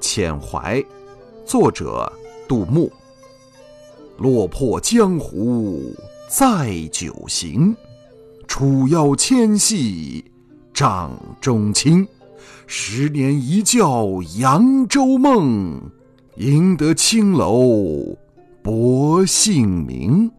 遣怀作者杜牧。落魄江湖载酒行楚腰纤细掌中轻。十年一觉扬州梦赢得青楼薄幸名。